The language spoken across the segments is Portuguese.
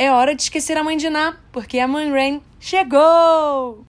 É hora de esquecer a mãe de Ná, porque a mãe Rain chegou!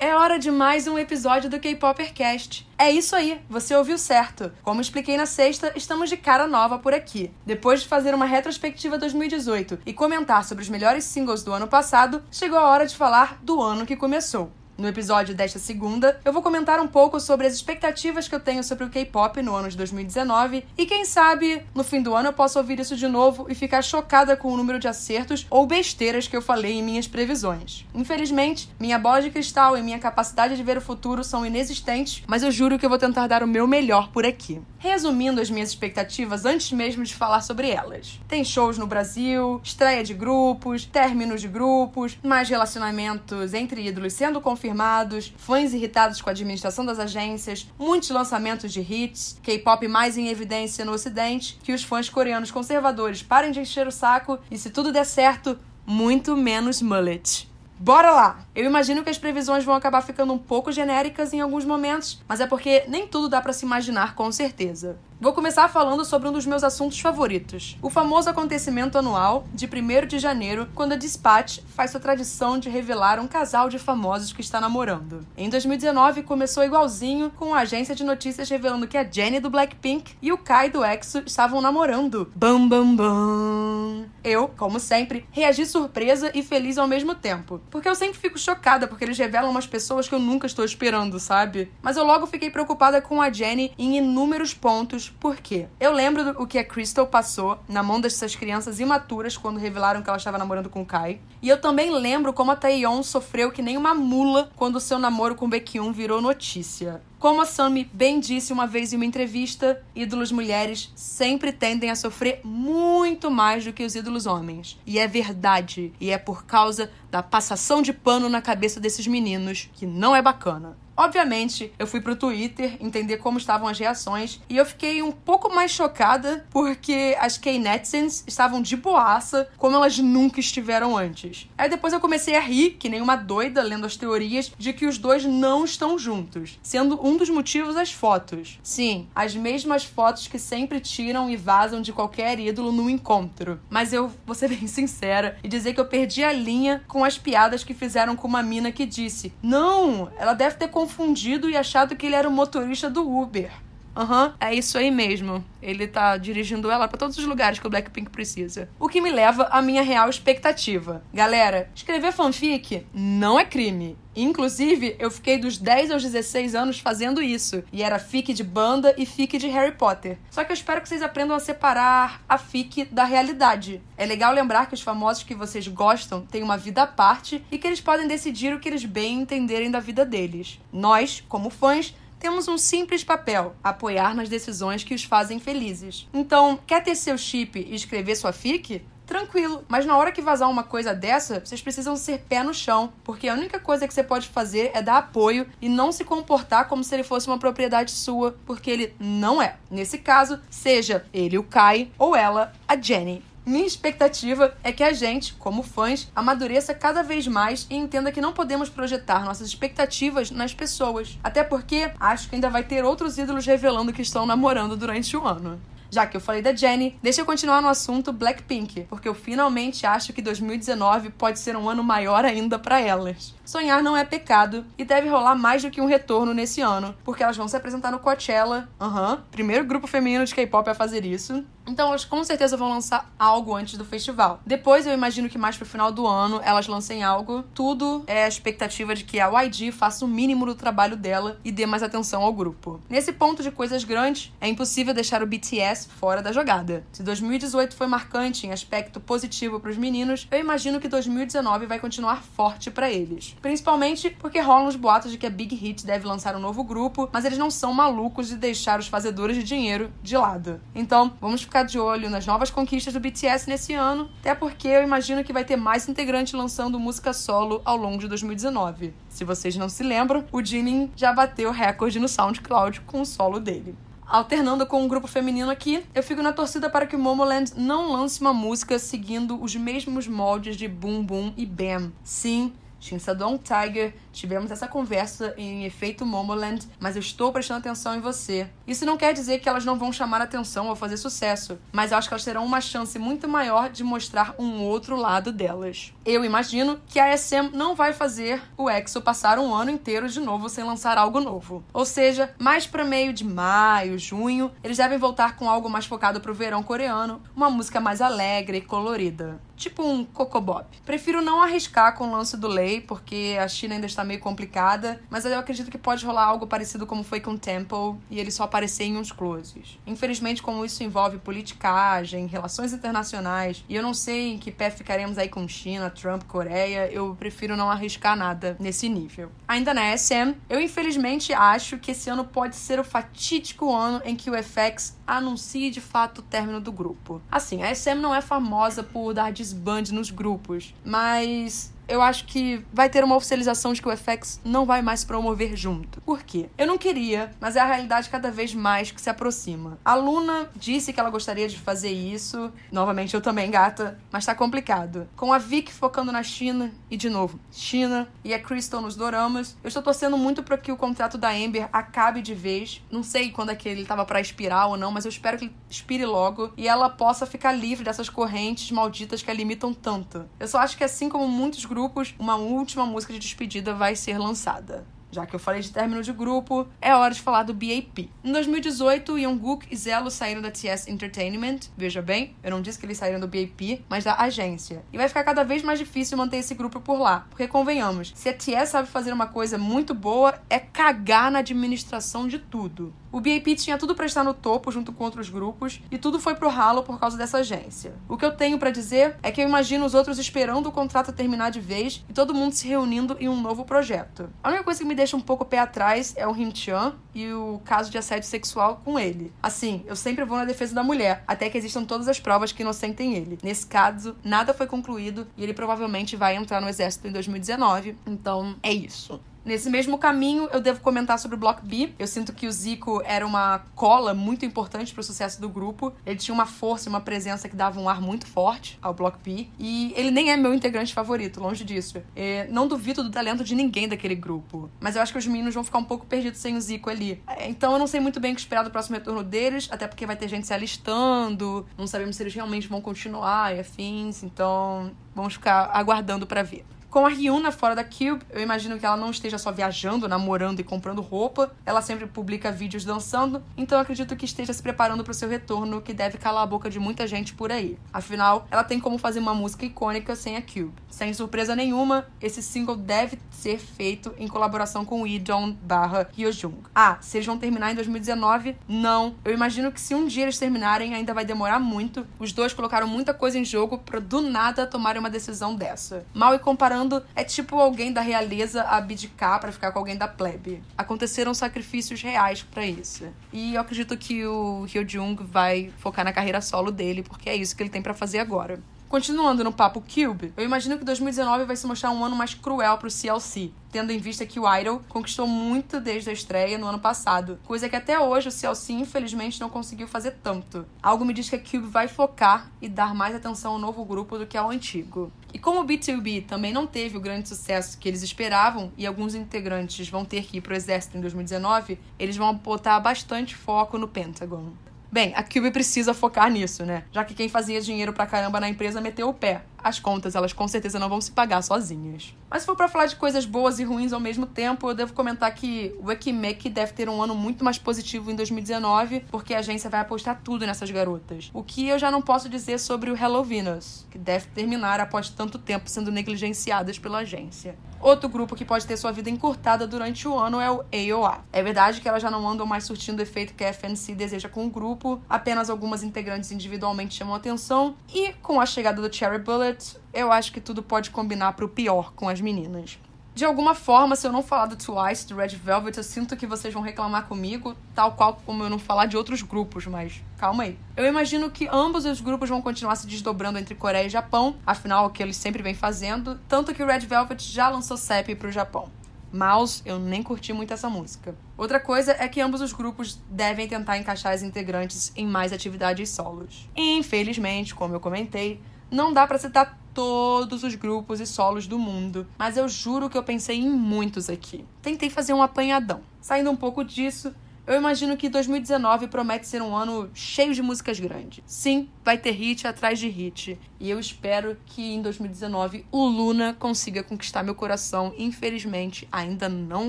É hora de mais um episódio do K-Popercast. É isso aí, você ouviu certo. Como expliquei na sexta, estamos de cara nova por aqui. Depois de fazer uma retrospectiva 2018 e comentar sobre os melhores singles do ano passado, chegou a hora de falar do ano que começou. No episódio desta segunda, eu vou comentar um pouco sobre as expectativas que eu tenho sobre o K-pop no ano de 2019 e quem sabe no fim do ano eu possa ouvir isso de novo e ficar chocada com o número de acertos ou besteiras que eu falei em minhas previsões. Infelizmente, minha bola de cristal e minha capacidade de ver o futuro são inexistentes, mas eu juro que eu vou tentar dar o meu melhor por aqui. Resumindo as minhas expectativas antes mesmo de falar sobre elas. Tem shows no Brasil, estreia de grupos, términos de grupos, mais relacionamentos entre ídolos sendo confirmados confirmados, fãs irritados com a administração das agências, muitos lançamentos de hits, K-pop mais em evidência no ocidente, que os fãs coreanos conservadores parem de encher o saco e, se tudo der certo, muito menos mullet. Bora lá! Eu imagino que as previsões vão acabar ficando um pouco genéricas em alguns momentos, mas é porque nem tudo dá para se imaginar com certeza. Vou começar falando sobre um dos meus assuntos favoritos, o famoso acontecimento anual de 1 de janeiro, quando a Dispatch faz sua tradição de revelar um casal de famosos que está namorando. Em 2019 começou igualzinho, com a agência de notícias revelando que a Jennie do Blackpink e o Kai do EXO estavam namorando. Bam bam bam. Eu, como sempre, reagi surpresa e feliz ao mesmo tempo, porque eu sempre fico chocada porque eles revelam umas pessoas que eu nunca estou esperando, sabe? Mas eu logo fiquei preocupada com a Jennie em inúmeros pontos por quê? Eu lembro do, o que a Crystal passou na mão dessas crianças imaturas quando revelaram que ela estava namorando com o Kai. E eu também lembro como a Taeyeon sofreu que nem uma mula quando o seu namoro com Baekhyun virou notícia. Como a Sammy bem disse uma vez em uma entrevista, ídolos mulheres sempre tendem a sofrer muito mais do que os ídolos homens. E é verdade. E é por causa da passação de pano na cabeça desses meninos, que não é bacana. Obviamente, eu fui pro Twitter entender como estavam as reações e eu fiquei um pouco mais chocada porque as K-Netsons estavam de boaça como elas nunca estiveram antes. Aí depois eu comecei a rir, que nem uma doida, lendo as teorias de que os dois não estão juntos, sendo um dos motivos as fotos. Sim, as mesmas fotos que sempre tiram e vazam de qualquer ídolo no encontro. Mas eu vou ser bem sincera e dizer que eu perdi a linha com as piadas que fizeram com uma mina que disse: Não, ela deve ter confundido e achado que ele era o motorista do Uber. Aham, uhum, é isso aí mesmo. Ele tá dirigindo ela para todos os lugares que o Blackpink precisa. O que me leva à minha real expectativa. Galera, escrever fanfic não é crime. Inclusive, eu fiquei dos 10 aos 16 anos fazendo isso. E era fic de banda e fic de Harry Potter. Só que eu espero que vocês aprendam a separar a fic da realidade. É legal lembrar que os famosos que vocês gostam têm uma vida à parte e que eles podem decidir o que eles bem entenderem da vida deles. Nós, como fãs, temos um simples papel: apoiar nas decisões que os fazem felizes. Então, quer ter seu chip e escrever sua fic? Tranquilo, mas na hora que vazar uma coisa dessa, vocês precisam ser pé no chão, porque a única coisa que você pode fazer é dar apoio e não se comportar como se ele fosse uma propriedade sua, porque ele não é. Nesse caso, seja ele o Kai ou ela a Jenny. Minha expectativa é que a gente, como fãs, amadureça cada vez mais e entenda que não podemos projetar nossas expectativas nas pessoas. Até porque acho que ainda vai ter outros ídolos revelando que estão namorando durante o ano. Já que eu falei da Jenny, deixa eu continuar no assunto Blackpink, porque eu finalmente acho que 2019 pode ser um ano maior ainda para elas. Sonhar não é pecado e deve rolar mais do que um retorno nesse ano, porque elas vão se apresentar no Coachella. Aham, primeiro grupo feminino de K-pop a fazer isso. Então elas com certeza vão lançar algo antes do festival. Depois eu imagino que mais pro final do ano elas lancem algo. Tudo é a expectativa de que a YG faça o mínimo do trabalho dela e dê mais atenção ao grupo. Nesse ponto de coisas grandes, é impossível deixar o BTS fora da jogada. Se 2018 foi marcante em aspecto positivo para os meninos, eu imagino que 2019 vai continuar forte para eles. Principalmente porque rolam os boatos de que a Big Hit deve lançar um novo grupo, mas eles não são malucos de deixar os fazedores de dinheiro de lado. Então, vamos ficar de olho nas novas conquistas do BTS nesse ano, até porque eu imagino que vai ter mais integrantes lançando música solo ao longo de 2019. Se vocês não se lembram, o Jimin já bateu recorde no SoundCloud com o solo dele. Alternando com um grupo feminino aqui, eu fico na torcida para que Momoland não lance uma música seguindo os mesmos moldes de Boom Boom e Bam. Sim, Shinsadong Tiger, tivemos essa conversa em efeito Momoland, mas eu estou prestando atenção em você. Isso não quer dizer que elas não vão chamar atenção ou fazer sucesso, mas eu acho que elas terão uma chance muito maior de mostrar um outro lado delas. Eu imagino que a SM não vai fazer o EXO passar um ano inteiro de novo sem lançar algo novo. Ou seja, mais para meio de maio, junho, eles devem voltar com algo mais focado pro verão coreano, uma música mais alegre e colorida tipo um cocobop. Prefiro não arriscar com o lance do Lei, porque a China ainda está meio complicada, mas eu acredito que pode rolar algo parecido como foi com Temple e ele só aparecer em uns closes. Infelizmente, como isso envolve politicagem, relações internacionais, e eu não sei em que pé ficaremos aí com China, Trump, Coreia, eu prefiro não arriscar nada nesse nível. Ainda na SM, eu infelizmente acho que esse ano pode ser o fatídico ano em que o FX anuncie de fato o término do grupo. Assim, a SM não é famosa por dar desbande nos grupos, mas eu acho que vai ter uma oficialização de que o FX não vai mais promover junto. Por quê? Eu não queria, mas é a realidade cada vez mais que se aproxima. A Luna disse que ela gostaria de fazer isso. Novamente, eu também, gata, mas tá complicado. Com a Vic focando na China, e de novo, China, e a Crystal nos doramas, eu estou torcendo muito para que o contrato da Amber acabe de vez. Não sei quando é que ele tava para expirar ou não, mas eu espero que ele expire logo e ela possa ficar livre dessas correntes malditas que a limitam tanto. Eu só acho que assim como muitos grupos, uma última música de despedida vai ser lançada. Já que eu falei de término de grupo, é hora de falar do BAP. Em 2018, Jungkook e Zelo saíram da TS Entertainment. Veja bem, eu não disse que eles saíram do BAP, mas da agência. E vai ficar cada vez mais difícil manter esse grupo por lá. Porque convenhamos, se a TS sabe fazer uma coisa muito boa, é cagar na administração de tudo. O BAP tinha tudo para estar no topo junto com outros grupos e tudo foi pro ralo por causa dessa agência. O que eu tenho para dizer é que eu imagino os outros esperando o contrato terminar de vez e todo mundo se reunindo em um novo projeto. A única coisa que me deixa um pouco pé atrás é o Him Chan e o caso de assédio sexual com ele. Assim, eu sempre vou na defesa da mulher, até que existam todas as provas que inocentem ele. Nesse caso, nada foi concluído e ele provavelmente vai entrar no exército em 2019. Então, é isso. Nesse mesmo caminho, eu devo comentar sobre o Block B. Eu sinto que o Zico era uma cola muito importante para o sucesso do grupo. Ele tinha uma força e uma presença que dava um ar muito forte ao Block B. E ele nem é meu integrante favorito, longe disso. É, não duvido do talento de ninguém daquele grupo. Mas eu acho que os meninos vão ficar um pouco perdidos sem o Zico ali. Então eu não sei muito bem o que esperar do próximo retorno deles, até porque vai ter gente se alistando. Não sabemos se eles realmente vão continuar e afins. Então vamos ficar aguardando para ver. Com a Ryuna fora da Cube, eu imagino que ela não esteja só viajando, namorando e comprando roupa. Ela sempre publica vídeos dançando, então acredito que esteja se preparando para o seu retorno, que deve calar a boca de muita gente por aí. Afinal, ela tem como fazer uma música icônica sem a Cube. Sem surpresa nenhuma, esse single deve ser feito em colaboração com Idon barra Hyojung. Ah, se eles vão terminar em 2019? Não. Eu imagino que se um dia eles terminarem, ainda vai demorar muito. Os dois colocaram muita coisa em jogo para do nada tomarem uma decisão dessa. Mal e comparando é tipo alguém da realeza abdicar para ficar com alguém da plebe. Aconteceram sacrifícios reais para isso. E eu acredito que o Hyo Jung vai focar na carreira solo dele, porque é isso que ele tem para fazer agora. Continuando no papo Cube, eu imagino que 2019 vai se mostrar um ano mais cruel pro CLC, tendo em vista que o Idol conquistou muito desde a estreia no ano passado, coisa que até hoje o CLC infelizmente não conseguiu fazer tanto. Algo me diz que a Cube vai focar e dar mais atenção ao novo grupo do que ao antigo. E como o B2B também não teve o grande sucesso que eles esperavam e alguns integrantes vão ter que ir pro exército em 2019, eles vão botar bastante foco no Pentagon. Bem, a Cube precisa focar nisso, né? Já que quem fazia dinheiro pra caramba na empresa meteu o pé as contas elas com certeza não vão se pagar sozinhas. Mas se for para falar de coisas boas e ruins ao mesmo tempo, eu devo comentar que o Ekimek deve ter um ano muito mais positivo em 2019, porque a agência vai apostar tudo nessas garotas. O que eu já não posso dizer sobre o Hello Venus, que deve terminar após tanto tempo sendo negligenciadas pela agência. Outro grupo que pode ter sua vida encurtada durante o ano é o AOA. É verdade que elas já não andam mais surtindo o efeito que a FNC deseja com o grupo, apenas algumas integrantes individualmente chamam atenção, e com a chegada do Cherry Bullet, eu acho que tudo pode combinar pro pior com as meninas. De alguma forma, se eu não falar do Twice, do Red Velvet, eu sinto que vocês vão reclamar comigo, tal qual como eu não falar de outros grupos, mas calma aí. Eu imagino que ambos os grupos vão continuar se desdobrando entre Coreia e Japão, afinal, é o que eles sempre vêm fazendo, tanto que o Red Velvet já lançou CEP pro Japão. Mouse, eu nem curti muito essa música. Outra coisa é que ambos os grupos devem tentar encaixar as integrantes em mais atividades solos. Infelizmente, como eu comentei, não dá para citar todos os grupos e solos do mundo, mas eu juro que eu pensei em muitos aqui. Tentei fazer um apanhadão. Saindo um pouco disso, eu imagino que 2019 promete ser um ano cheio de músicas grandes. Sim, vai ter hit atrás de hit. E eu espero que em 2019 o Luna consiga conquistar meu coração. Infelizmente, ainda não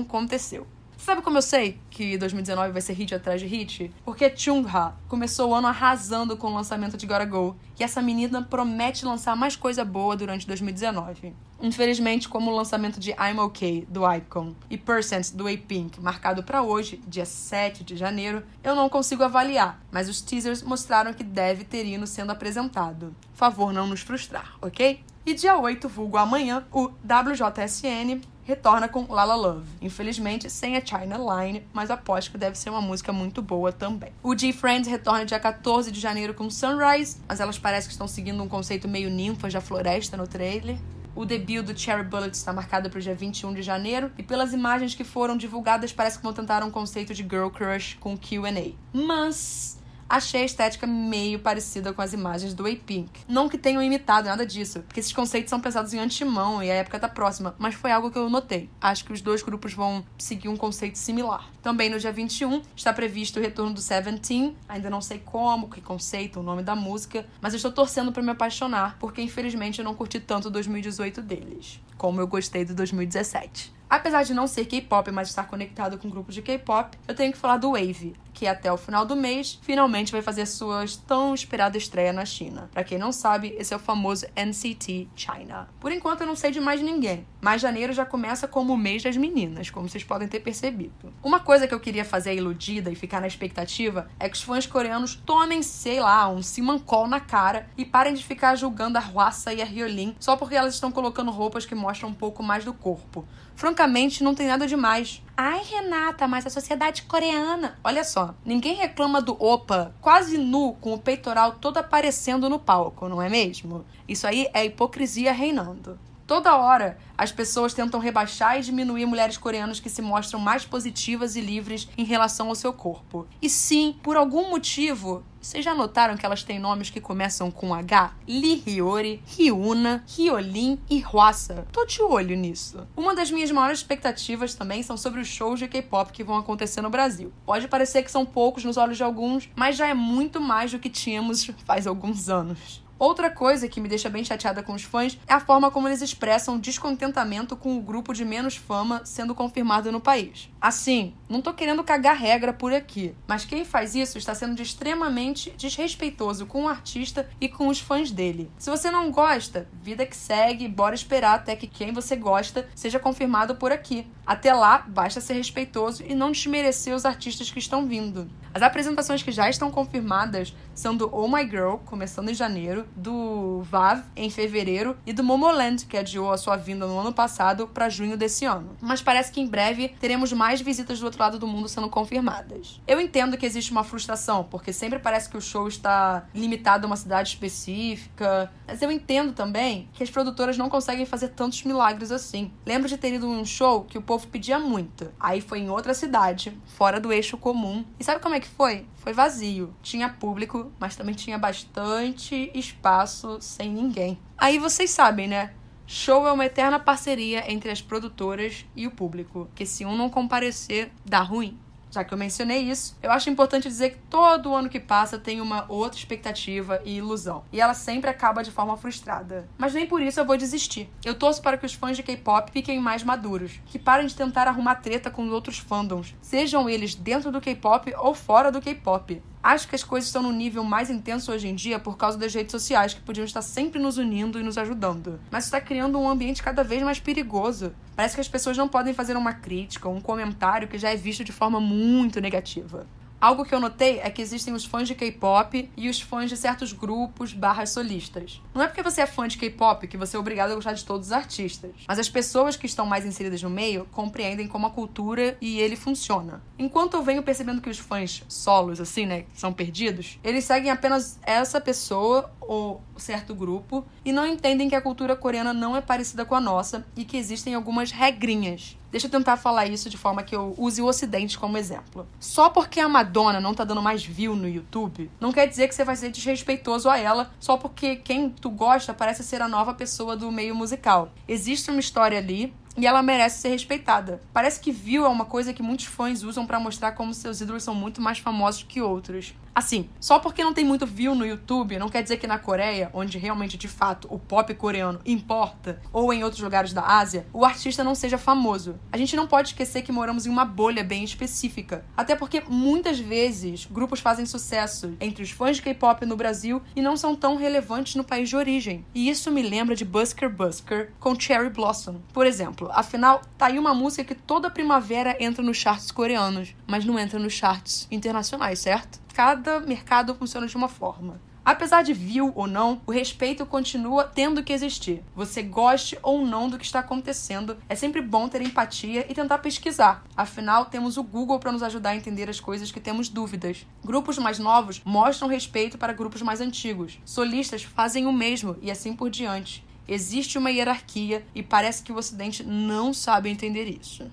aconteceu. Sabe como eu sei que 2019 vai ser hit atrás de hit? Porque Chungha começou o ano arrasando com o lançamento de Gotta Go. E essa menina promete lançar mais coisa boa durante 2019. Infelizmente, como o lançamento de I'm OK, do Icon, e Percent, do A-Pink, marcado para hoje, dia 7 de janeiro, eu não consigo avaliar, mas os teasers mostraram que deve ter hino sendo apresentado. Favor não nos frustrar, ok? E dia 8, vulgo amanhã, o WJSN retorna com Lala Love. Infelizmente, sem a China Line, mas aposto que deve ser uma música muito boa também. O G-Friends retorna dia 14 de janeiro com Sunrise, mas elas parecem que estão seguindo um conceito meio ninfas da floresta no trailer. O debut do Cherry Bullet está marcado para o dia 21 de janeiro, e pelas imagens que foram divulgadas, parece que vão tentar um conceito de girl crush com QA. Mas achei a estética meio parecida com as imagens do A-Pink. Não que tenham imitado nada disso, porque esses conceitos são pensados em antemão e a época tá próxima, mas foi algo que eu notei. Acho que os dois grupos vão seguir um conceito similar. Também no dia 21 está previsto o retorno do Seventeen, ainda não sei como, que conceito, o nome da música, mas eu estou torcendo para me apaixonar, porque infelizmente eu não curti tanto o 2018 deles, como eu gostei do 2017. Apesar de não ser K-pop, mas estar conectado com grupos de K-pop, eu tenho que falar do Wave, que até o final do mês finalmente vai fazer sua tão esperada estreia na China. Para quem não sabe, esse é o famoso NCT China. Por enquanto eu não sei de mais ninguém, mas janeiro já começa como o mês das meninas, como vocês podem ter percebido. Uma coisa que eu queria fazer iludida e ficar na expectativa é que os fãs coreanos tomem, sei lá, um Simancol na cara e parem de ficar julgando a Hwasa e a Hyolyn só porque elas estão colocando roupas que mostram um pouco mais do corpo francamente, não tem nada demais. Ai, Renata, mas a sociedade coreana. Olha só, ninguém reclama do Opa quase nu, com o peitoral todo aparecendo no palco, não é mesmo? Isso aí é hipocrisia reinando. Toda hora, as pessoas tentam rebaixar e diminuir mulheres coreanas que se mostram mais positivas e livres em relação ao seu corpo. E sim, por algum motivo, vocês já notaram que elas têm nomes que começam com H? Li Hyori, Hyuna, Hyolin e Hwasa. Tô de olho nisso. Uma das minhas maiores expectativas também são sobre os shows de K-pop que vão acontecer no Brasil. Pode parecer que são poucos nos olhos de alguns, mas já é muito mais do que tínhamos faz alguns anos. Outra coisa que me deixa bem chateada com os fãs é a forma como eles expressam descontentamento com o grupo de menos fama sendo confirmado no país. Assim, não tô querendo cagar regra por aqui, mas quem faz isso está sendo extremamente desrespeitoso com o artista e com os fãs dele. Se você não gosta, vida que segue, bora esperar até que quem você gosta seja confirmado por aqui. Até lá, basta ser respeitoso e não desmerecer os artistas que estão vindo. As apresentações que já estão confirmadas são do Oh My Girl, começando em janeiro, do VAV, em fevereiro, e do Momoland, que adiou a sua vinda no ano passado para junho desse ano. Mas parece que em breve teremos mais visitas do outro lado do mundo sendo confirmadas. Eu entendo que existe uma frustração, porque sempre parece que o show está limitado a uma cidade específica, mas eu entendo também que as produtoras não conseguem fazer tantos milagres assim. Lembro de ter ido um show que o povo pedia muito. Aí foi em outra cidade, fora do eixo comum. E sabe como é que foi? Foi vazio. Tinha público, mas também tinha bastante espaço sem ninguém. Aí vocês sabem, né? Show é uma eterna parceria entre as produtoras e o público, que se um não comparecer, dá ruim já que eu mencionei isso, eu acho importante dizer que todo ano que passa tem uma outra expectativa e ilusão. E ela sempre acaba de forma frustrada. Mas nem por isso eu vou desistir. Eu torço para que os fãs de K-pop fiquem mais maduros, que parem de tentar arrumar treta com outros fandoms, sejam eles dentro do K-pop ou fora do K-pop. Acho que as coisas estão num nível mais intenso hoje em dia por causa das redes sociais, que podiam estar sempre nos unindo e nos ajudando. Mas está criando um ambiente cada vez mais perigoso. Parece que as pessoas não podem fazer uma crítica, um comentário que já é visto de forma muito negativa. Algo que eu notei é que existem os fãs de K-pop e os fãs de certos grupos barras solistas. Não é porque você é fã de K-pop que você é obrigado a gostar de todos os artistas, mas as pessoas que estão mais inseridas no meio compreendem como a cultura e ele funciona. Enquanto eu venho percebendo que os fãs solos, assim, né, são perdidos, eles seguem apenas essa pessoa ou certo grupo e não entendem que a cultura coreana não é parecida com a nossa e que existem algumas regrinhas Deixa eu tentar falar isso de forma que eu use o Ocidente como exemplo. Só porque a Madonna não tá dando mais view no YouTube, não quer dizer que você vai ser desrespeitoso a ela só porque quem tu gosta parece ser a nova pessoa do meio musical. Existe uma história ali e ela merece ser respeitada. Parece que view é uma coisa que muitos fãs usam para mostrar como seus ídolos são muito mais famosos que outros. Assim, só porque não tem muito view no YouTube, não quer dizer que na Coreia, onde realmente de fato o pop coreano importa, ou em outros lugares da Ásia, o artista não seja famoso. A gente não pode esquecer que moramos em uma bolha bem específica. Até porque muitas vezes grupos fazem sucesso entre os fãs de K-pop no Brasil e não são tão relevantes no país de origem. E isso me lembra de Busker Busker com Cherry Blossom. Por exemplo, afinal, tá aí uma música que toda primavera entra nos charts coreanos, mas não entra nos charts internacionais, certo? Cada mercado funciona de uma forma. Apesar de vil ou não, o respeito continua tendo que existir. Você goste ou não do que está acontecendo, é sempre bom ter empatia e tentar pesquisar. Afinal, temos o Google para nos ajudar a entender as coisas que temos dúvidas. Grupos mais novos mostram respeito para grupos mais antigos. Solistas fazem o mesmo e assim por diante. Existe uma hierarquia e parece que o Ocidente não sabe entender isso.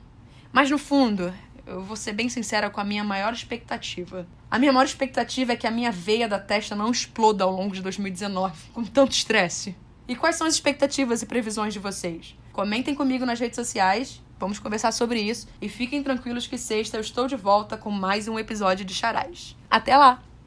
Mas no fundo, eu vou ser bem sincera com a minha maior expectativa. A minha maior expectativa é que a minha veia da testa não exploda ao longo de 2019, com tanto estresse. E quais são as expectativas e previsões de vocês? Comentem comigo nas redes sociais, vamos conversar sobre isso e fiquem tranquilos que sexta eu estou de volta com mais um episódio de Charais. Até lá!